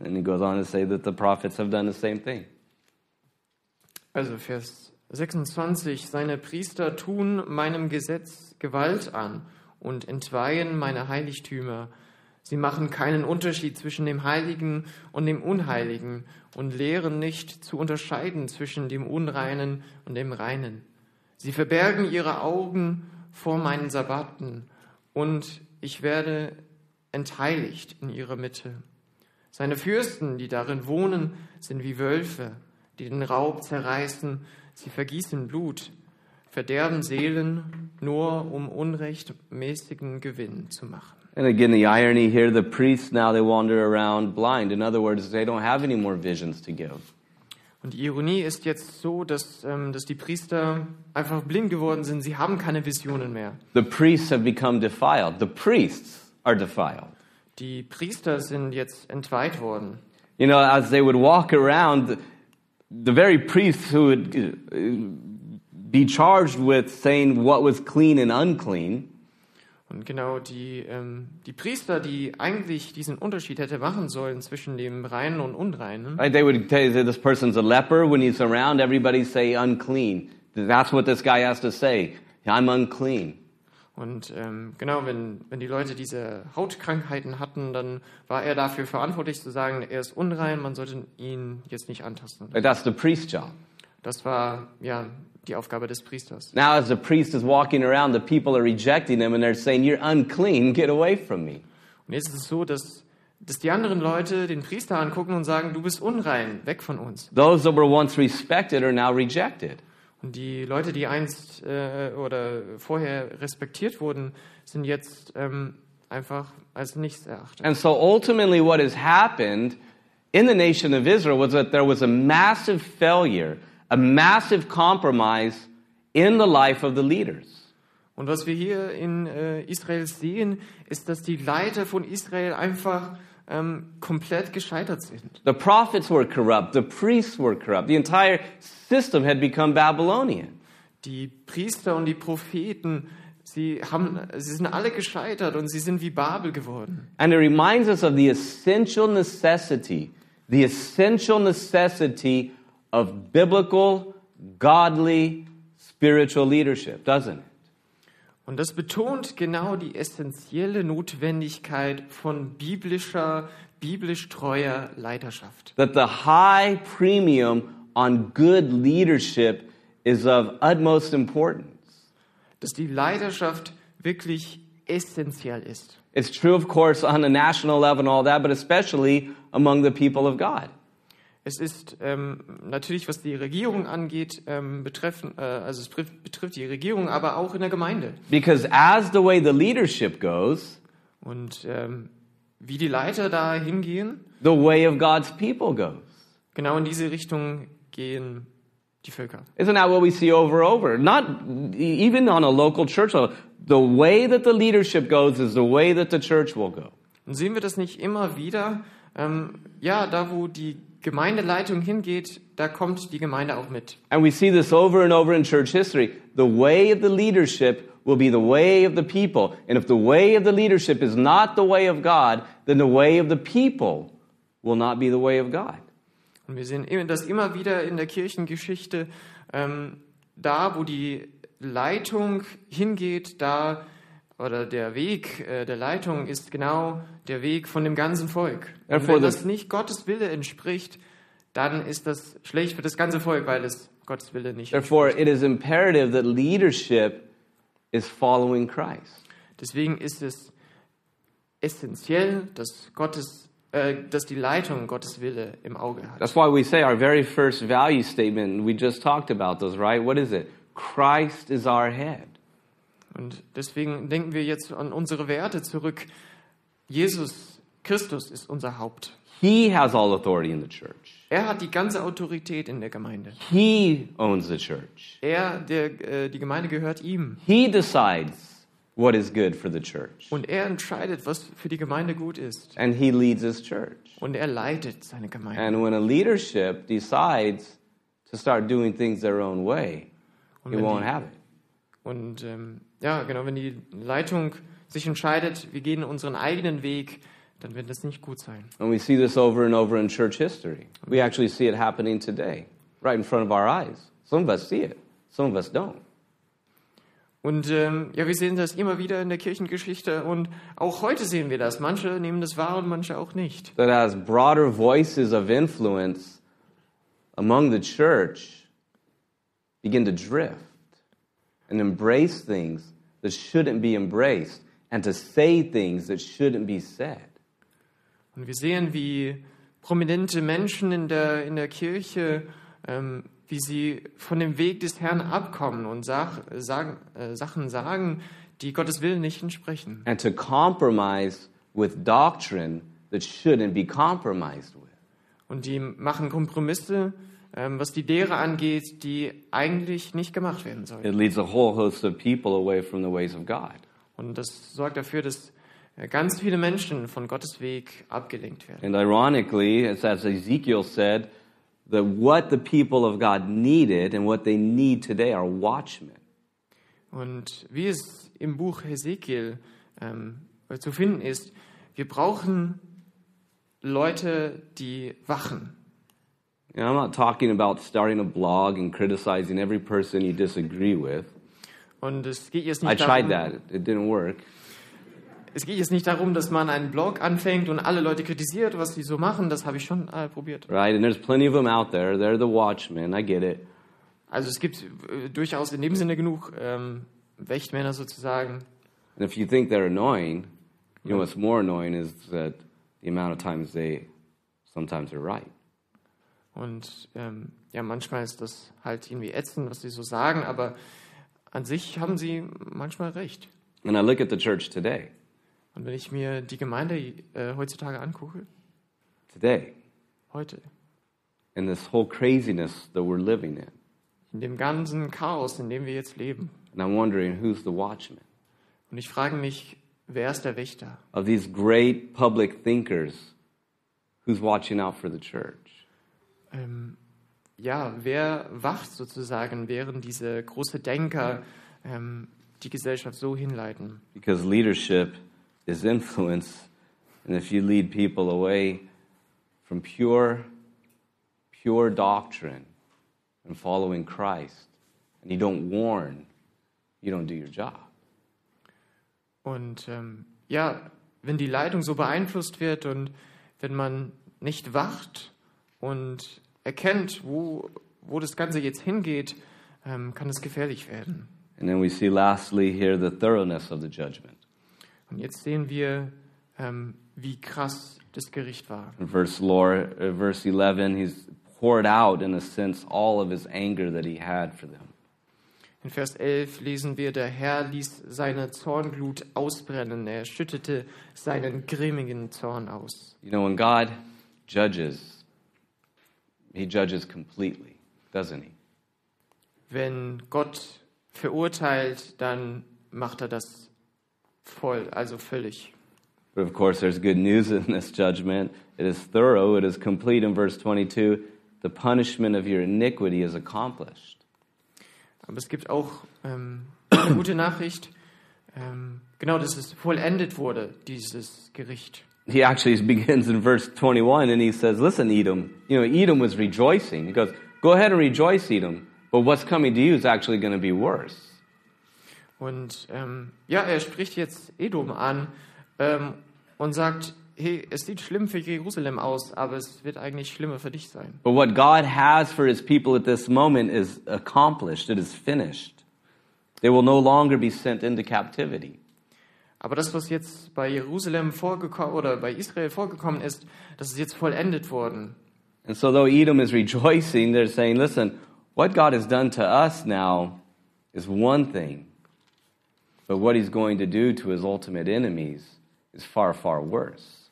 And he goes on to say that the prophets have done the same thing. Also Vers 26. Seine Priester tun meinem Gesetz Gewalt an und entweihen meine Heiligtümer. Sie machen keinen Unterschied zwischen dem Heiligen und dem Unheiligen und lehren nicht zu unterscheiden zwischen dem Unreinen und dem Reinen. Sie verbergen ihre Augen vor meinen Sabbaten und ich werde entheiligt in ihrer Mitte. Seine Fürsten, die darin wohnen, sind wie Wölfe, die den Raub zerreißen. Sie vergießen Blut, verderben Seelen, nur um unrechtmäßigen Gewinn zu machen. And again, the irony here the priests now they wander around blind. In other words, they don't have any more visions to give. Und die Ironie ist jetzt so, dass, ähm, dass die Priester einfach blind geworden sind. Sie haben keine Visionen mehr. The priests have become defiled. The priests are defiled. Die Priester sind jetzt entweiht worden. You know, as they would walk around, the, the very priests who would uh, be charged with saying what was clean and unclean, Und genau die, ähm, die Priester, die eigentlich diesen Unterschied hätte machen sollen zwischen dem Reinen und Unreinen, right? They would tell you that this person's a leper. When he's around, everybody say unclean. That's what this guy has to say. I'm unclean. Und ähm, genau, wenn, wenn die Leute diese Hautkrankheiten hatten, dann war er dafür verantwortlich zu sagen, er ist unrein, man sollte ihn jetzt nicht antasten. That's the priest's job. Das war ja die Aufgabe des Priesters. Now, as the priest is walking around, the people are rejecting him and they're saying, You're unclean, get away from me. Und jetzt ist es so, dass, dass die anderen Leute den Priester angucken und sagen, du bist unrein, weg von uns. Those that were once respected are now rejected. Und die Leute, die einst äh, oder vorher respektiert wurden, sind jetzt ähm, einfach als nichts erachtet. And so ultimately, what has happened in the nation of Israel was that there was a massive failure, a massive compromise in the life of the leaders. Und was wir hier in äh, Israel sehen, ist, dass die Leiter von Israel einfach ähm, komplett gescheitert sind. The prophets were corrupt, the priests were corrupt, the entire system had become Babylonian. Die Priester und die Propheten, sie, haben, sie sind alle gescheitert und sie sind wie Babel geworden. And it reminds us of the essential necessity, the essential necessity of biblical, godly, spiritual leadership, doesn't it? Und das betont genau die essentielle Notwendigkeit von biblischer, biblisch treuer Leiterschaft. That the high premium on good leadership is of utmost importance. Dass die Leiterschaft wirklich essentiell ist. It's true, of course, on a national level and all that, but especially among the people of God. Es ist ähm, natürlich, was die Regierung angeht, ähm, betreffen, äh, also es betrifft, die Regierung, aber auch in der Gemeinde. Because as the way the leadership goes, Und ähm, wie die Leiter da hingehen, the way of God's people goes. genau in diese Richtung gehen die Völker. Isn't that what we see over and over? Not even on a local church level. The way that the leadership goes is the way that the church will go. Und sehen wir das nicht immer wieder? Ähm, ja, da wo die Gemeindeleitung hingeht, da kommt die Gemeinde auch mit. And we see this over and over in church history. The way of the leadership will be the way of the people. And if the way of the leadership is not the way of God, then the way of the people will not be the way of God. Und wir sehen das immer wieder in der Kirchengeschichte, ähm, da wo die Leitung hingeht, da oder der Weg äh, der Leitung ist genau der Weg von dem ganzen Volk. Und wenn das nicht Gottes Wille entspricht, dann ist das schlecht für das ganze Volk, weil es Gottes Wille nicht Therefore, it is imperative that leadership is following Christ. Deswegen ist es essentiell, dass Gottes äh, dass die Leitung Gottes Wille im Auge hat. That's why we say our very first value statement, we just talked about those, right? What is it? Christ is our head. Und deswegen denken wir jetzt an unsere Werte zurück. Jesus Christus ist unser Haupt. He has all authority in the church. Er hat die ganze Autorität in der Gemeinde. He owns the church. Er, der, äh, die Gemeinde gehört ihm. He decides what is good for the church. Und er entscheidet, was für die Gemeinde gut ist. And he leads his church. Und er leitet seine Gemeinde. And when a leadership decides to start doing things their own way, wenn won't die- have it. Und ähm, ja, genau, wenn die Leitung sich entscheidet, wir gehen unseren eigenen Weg, dann wird das nicht gut sein. And we see this over and over in church history. We actually see it happening today, right in front of our eyes. Some of us see it, some of us don't. Und ähm, ja, wir sehen das immer wieder in der Kirchengeschichte und auch heute sehen wir das. Manche nehmen das wahr und manche auch nicht. That as broader voices of influence among the church begin to drift and embrace things that shouldn't be embraced and to say things that shouldn't be said. Und wir sehen, wie prominente Menschen in der, in der Kirche, ähm, wie sie von dem Weg des Herrn abkommen und sag, sagen, äh, Sachen sagen, die Gottes Willen nicht entsprechen. and to compromise with doctrine that shouldn't be compromised with. Und die machen Kompromisse, ähm, was die Lehre angeht, die eigentlich nicht gemacht werden sollen. It leads a whole host of people away from the ways of God. Und das sorgt dafür, dass äh, ganz viele Menschen von Gottes Weg abgelenkt werden. And ironically, it's as Ezekiel said, that what the people of God needed and what they need today are watchmen. Und wie es im Buch Hesekiel ähm, zu finden ist, wir brauchen Leute, die wachen. Know, I'm not talking about starting a blog and criticizing every person you disagree with. Und es geht jetzt I nicht tried darum, that, it didn't work. es geht jetzt nicht darum, dass man einen Blog anfängt und alle Leute kritisiert, was sie so machen. Das habe ich schon äh, probiert. Right? And there's plenty of them out there. They're the watchmen. I get it. Also es gibt äh, durchaus in dem Sinne genug ähm, Wächtmänner sozusagen. And if you think they're annoying, you know what's more annoying is that the amount of times they sometimes are right. Und ähm, ja, manchmal ist das halt irgendwie ätzend, was sie so sagen, aber an sich haben sie manchmal recht. And I look at the church today. Und wenn ich mir die Gemeinde äh, heutzutage angucke, Today, heute, in this whole craziness that we're living in. in dem ganzen Chaos, in dem wir jetzt leben, And I'm wondering who's the watchman? und ich frage mich, wer ist der Wächter? Of these great public thinkers, who's watching out for the church? Ähm, ja, wer wacht sozusagen, während diese große Denker ähm, die Gesellschaft so hinleiten? Because leadership is influence. And if you lead people away from pure, pure doctrine and following Christ, and you don't warn, you don't do your job. Und ähm, ja, wenn die Leitung so beeinflusst wird und wenn man nicht wacht und erkennt, wo, wo das Ganze jetzt hingeht, ähm, kann es gefährlich werden. And then we see lastly here the thoroughness of the judgment. Und jetzt sehen wir, ähm, wie krass das Gericht war. In verse, Lord, uh, verse 11, he's poured out, in a sense, all of his anger that he had for them. In Vers 11 lesen wir, der Herr ließ seine Zornglut ausbrennen, er schüttete seinen grimmigen Zorn aus. You know, when God judges, he judges completely, doesn't he? Wenn Gott verurteilt, dann macht er das voll, also völlig. But of course, there's good news in this judgment. It is thorough, it is complete. In verse 22, the punishment of your iniquity is accomplished. Aber es gibt auch ähm, eine [COUGHS] gute Nachricht, ähm, genau, dass es vollendet wurde, dieses Gericht. He actually [LAUGHS] begins in verse 21 and he says, Listen, Edom. You know, Edom was rejoicing. He goes, Go ahead and rejoice, Edom. But what's coming to you is actually going to be worse. Und ähm, ja, er spricht jetzt Edom an ähm, und sagt, hey, es sieht schlimm für Jerusalem aus, aber es wird eigentlich schlimmer für dich sein. But what God has for his people at this moment is accomplished, it is finished. They will no longer be sent into captivity. Aber das, was jetzt bei Jerusalem vorgekommen oder bei Israel vorgekommen ist, das ist jetzt vollendet worden. And so, though Edom is rejoicing, they're saying, listen, what God has done to us now is one thing, but what he's going to do to his ultimate enemies is far, far worse.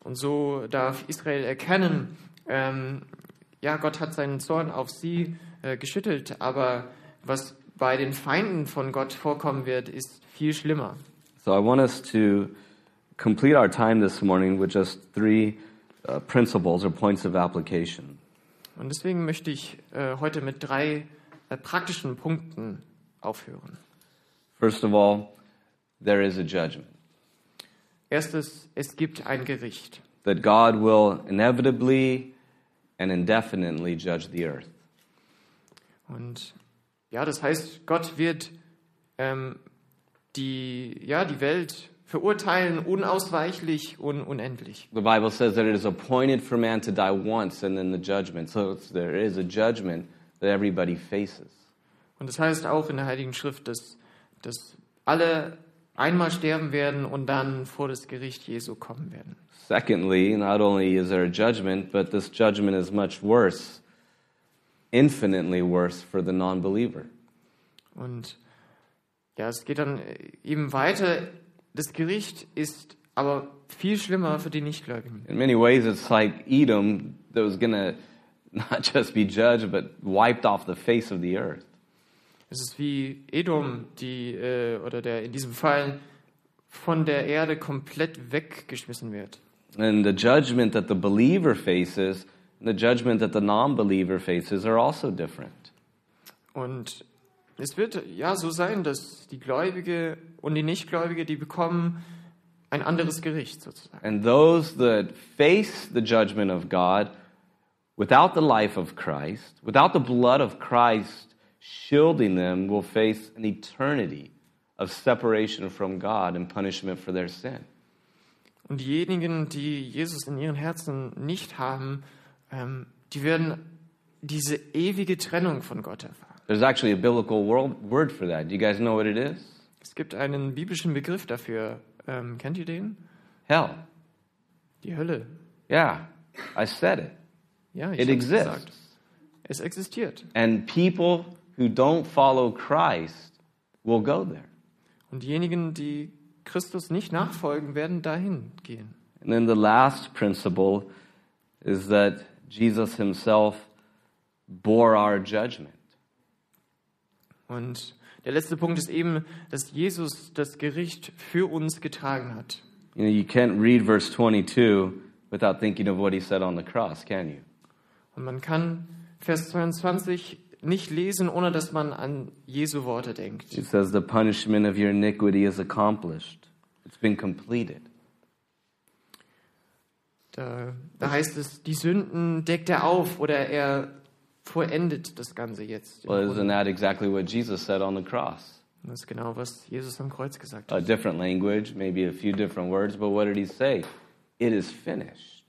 Und so darf Israel erkennen, ähm, ja, Gott hat seinen Zorn auf sie äh, geschüttelt, aber was bei den Feinden von Gott vorkommen wird, ist viel schlimmer. So, I want us to complete our time this morning with just three uh, principles or points of application. Und deswegen möchte ich äh, heute mit drei äh, praktischen Punkten aufhören. First of all, there is a judgment. Erstes, es gibt ein Gericht. that God will inevitably and indefinitely judge the earth. Und ja, das heißt, Gott wird ähm, die, ja, die Welt verurteilen, unausweichlich und unendlich. The Bible says that it is appointed for man to die once and then the judgment. So there is a judgment that everybody faces. Und das heißt auch in der Heiligen Schrift, dass, dass alle einmal sterben werden und dann vor das Gericht Jesu kommen werden. Secondly, not only is there a judgment, but this judgment is much worse, infinitely worse for the non believer. Und ja, es geht dann eben weiter. Das Gericht ist aber viel schlimmer für die Nichtgläubigen. In many ways, it's like Edom that was to [LAUGHS] not just be judged, but wiped off the face of the earth. Es ist wie Edom, die äh, oder der in diesem Fall von der Erde komplett weggeschmissen wird. And the judgment that the believer faces and the judgment that the non believer faces are also different. Und es wird ja so sein, dass die Gläubige und die Nichtgläubige, die bekommen ein anderes Gericht sozusagen. And those that face the judgment of God without the life of Christ, without the blood of Christ shielding them, will face an eternity of separation from God and punishment for their sin. Und diejenigen, die Jesus in ihren Herzen nicht haben, ähm, die werden diese ewige Trennung von Gott erfahren. There's actually a biblical word for that. Do you guys know what it is? Es gibt einen biblischen Begriff dafür. Ähm, kennt ihr den? Hell. Die Hölle. Yeah, I said it. Ja, ich It hab's gesagt. exists. Es existiert. And people who don't follow Christ will go there. Und diejenigen, die Christus nicht nachfolgen, werden dahin gehen. And then the last principle is that Jesus himself bore our judgment. Und der letzte Punkt ist eben, dass Jesus das Gericht für uns getragen hat. You know, you can't read verse 22 without thinking of what he said on the cross, can you? Und man kann Vers 22 nicht lesen, ohne dass man an Jesu Worte denkt. He says, The punishment of your iniquity is accomplished, it's been completed. Da, da heißt es, die Sünden deckt er auf oder er vollendet das Ganze jetzt. Well, isn't that exactly what Jesus said on the cross? Das ist genau, was Jesus am Kreuz gesagt A hat. different language, maybe a few different words, but what did he say? It is finished.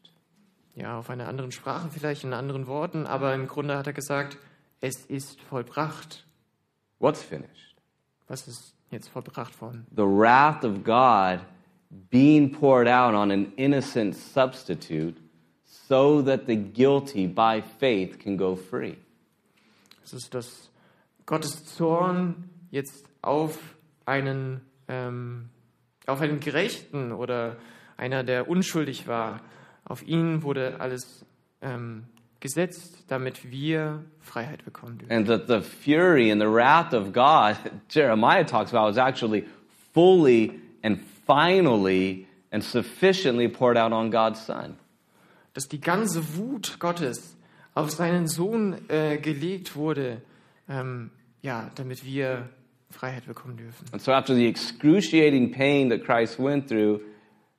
Ja, auf einer anderen Sprache vielleicht, in anderen Worten, aber im Grunde hat er gesagt, es ist vollbracht. What's finished? Was ist jetzt vollbracht worden? The wrath of God being poured out on an innocent substitute so that the guilty by faith can go free. Es ist, dass Gottes Zorn jetzt auf einen, ähm, auf einen Gerechten oder einer, der unschuldig war, auf ihn wurde alles ähm, gesetzt, damit wir Freiheit bekommen dürfen. And that the fury and the wrath of God, Jeremiah talks about, was actually fully and finally and sufficiently poured out on God's Son. Dass die ganze Wut Gottes auf seinen Sohn äh, gelegt wurde, ähm, ja, damit wir Freiheit bekommen dürfen. And so, after the excruciating pain that Christ went through,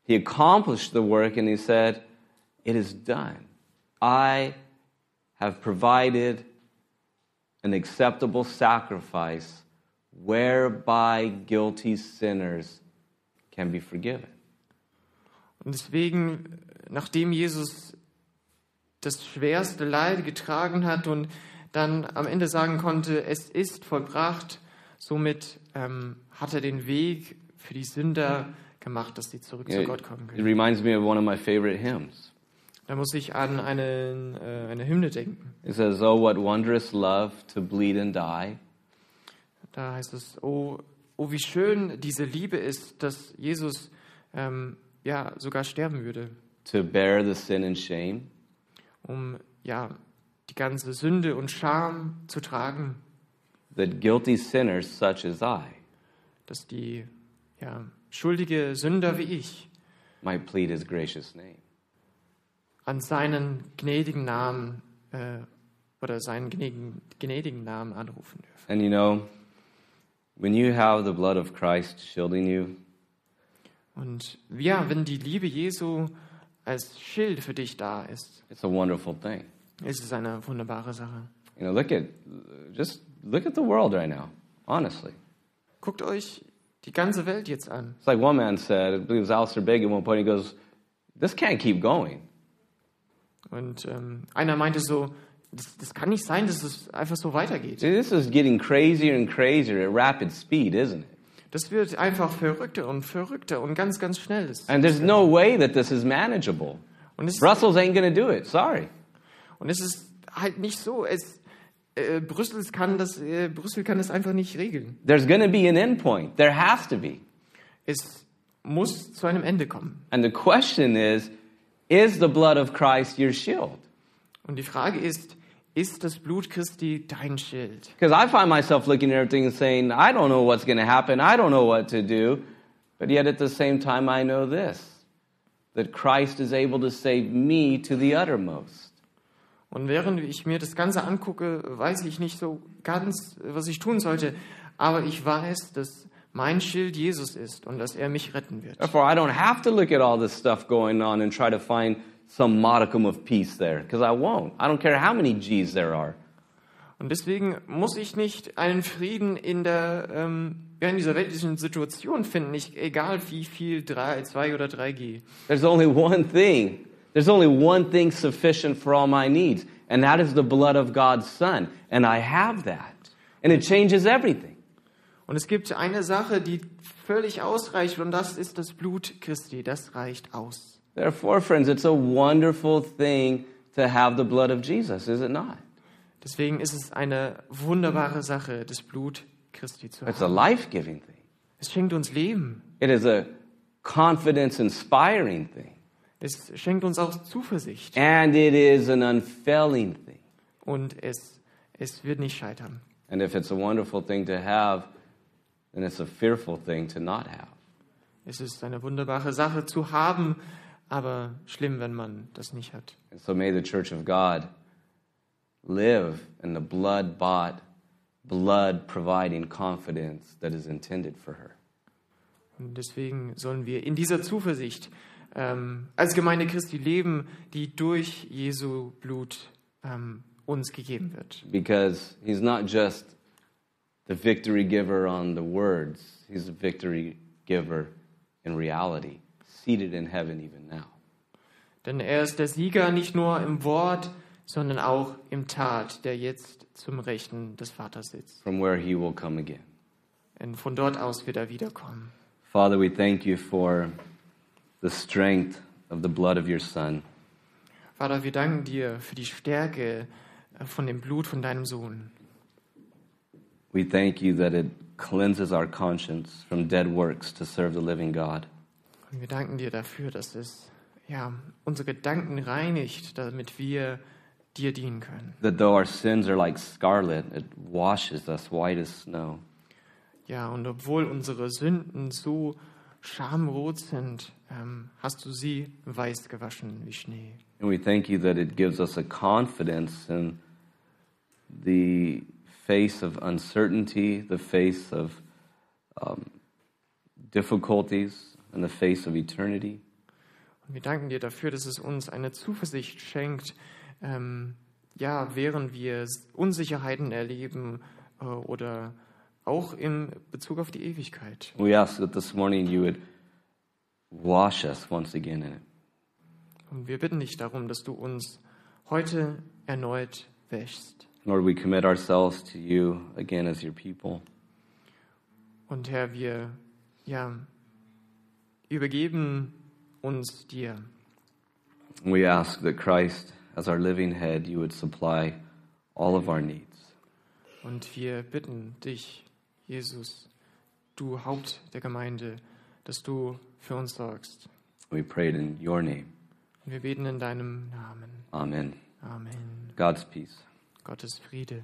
he accomplished the work and he said, It is done. I have provided an acceptable sacrifice whereby guilty sinners can be forgiven. Und deswegen, nachdem Jesus das schwerste Leid getragen hat und dann am Ende sagen konnte, es ist vollbracht, somit ähm, hat er den Weg für die Sünder gemacht, dass sie zurück zu It, Gott kommen it können. reminds me of one of my favorite hymns. Da muss ich an eine, äh, eine Hymne denken. It says, Oh, what wondrous love to bleed and die, Da heißt es, oh, oh wie schön diese Liebe ist, dass Jesus ähm, ja sogar sterben würde, to bear the sin and shame, um ja die ganze Sünde und Scham zu tragen, that guilty sinners such as I dass die ja, schuldige Sünder wie ich might plead his gracious name. an seinen gnädigen Namen äh, oder seinen gnädigen, gnädigen Namen anrufen dürfen. And you know, when you have the blood of Christ shielding you, Und ja, wenn die Liebe Jesu als Schild für dich da ist, it's a wonderful thing. ist es eine wunderbare Sache. You know, look at just look at the world right now, honestly. Guckt euch die ganze Welt jetzt an. It's like one man said, I believe it was Alistair Begg at one point, he goes, This can't keep going. Und ähm, einer meinte so, das, das kann nicht sein, dass es einfach so weitergeht. See, this is getting crazier and crazier at rapid speed, isn't it? Das wird einfach verrückter und verrückter und ganz, ganz schnell. And there's no way that this is manageable. Und es, Brussels ain't to do it. Sorry. und es ist halt nicht so. Es, äh, Brüssel, kann das, äh, Brüssel kann das einfach nicht regeln. There's to be an end point. There has to be. Es muss zu einem Ende kommen. And the question is is the blood of Christ your shield? Und die Frage ist, ist das Blut Christi dein Schild? Because I find myself looking at everything and saying, I don't know what's going to happen. I don't know what to do. But yet at the same time, I know this that Christ is able to save me to the uttermost. Und während ich mir das Ganze angucke, weiß ich nicht so ganz, was ich tun sollte. Aber ich weiß, dass mein Schild Jesus ist und dass er mich retten wird. Therefore, I don't have to look at all this stuff going on and try to find some modicum of peace there, because I won't. I don't care how many G's there are. Und deswegen muss ich nicht einen Frieden in der ähm, in dieser weltlichen Situation finden, nicht, egal wie viel 3, 2 oder 3G. There's only one thing. There's only one thing sufficient for all my needs, and that is the blood of God's Son. And I have that. And it changes everything. Und es gibt eine Sache, die völlig ausreicht, und das ist das Blut Christi. Das reicht aus. Therefore, friends, it's a wonderful thing to have the blood of Jesus, is it not? Deswegen ist es eine wunderbare Sache, das Blut Christi zu It's a haben. life giving thing. Es schenkt uns Leben. It is a confidence inspiring thing. Es schenkt uns auch Zuversicht. And it is an unfailing thing. Und es, es wird nicht scheitern. And if it's a wonderful thing to have, then it's a fearful thing to not have. Es ist eine wunderbare Sache zu haben, aber schlimm, wenn man das nicht hat. And so may the church of God live in the blood bought, blood providing confidence that is intended for her. Und deswegen sollen wir in dieser Zuversicht ähm, als Gemeinde Christi leben, die durch Jesu Blut ähm, uns gegeben wird. Because he's not just the victory giver on the words, he's a victory giver in reality, seated in heaven even now. Denn er ist der Sieger nicht nur im Wort, sondern auch im Tat, der jetzt zum Rechten des Vaters sitzt. from where he will come again. Und von dort aus wird er wiederkommen. Father, we thank you for the strength of the blood of your Son. Vater, wir danken dir für die Stärke von dem Blut von deinem Sohn. We thank you that it cleanses our conscience from dead works to serve the living God. Und wir danken dir dafür, dass es ja, unsere Gedanken reinigt, damit wir dir dienen können. That though our sins are like scarlet, it washes us white as snow. Ja, und obwohl unsere Sünden so schamrot sind, ähm, hast du sie weiß gewaschen wie Schnee. And we thank you that it gives us a confidence in the face of uncertainty, the face of um, difficulties, and the face of eternity. Und wir danken dir dafür, dass es uns eine Zuversicht schenkt, ähm, ja, während wir Unsicherheiten erleben äh, oder auch in Bezug auf die Ewigkeit. We ask that this morning you would wash us once again in it. Und wir bitten dich darum, dass du uns heute erneut wäschst. Lord, we commit ourselves to you again as your people. Und Herr, wir ja, übergeben uns dir. We ask that Christ, as our living head, you would supply all of our needs. Und wir bitten dich, Jesus, du Haupt der Gemeinde, dass du für uns sorgst. We pray it in your name. Und wir beten in deinem Namen. Amen. Amen. God's peace. Gottes Friede.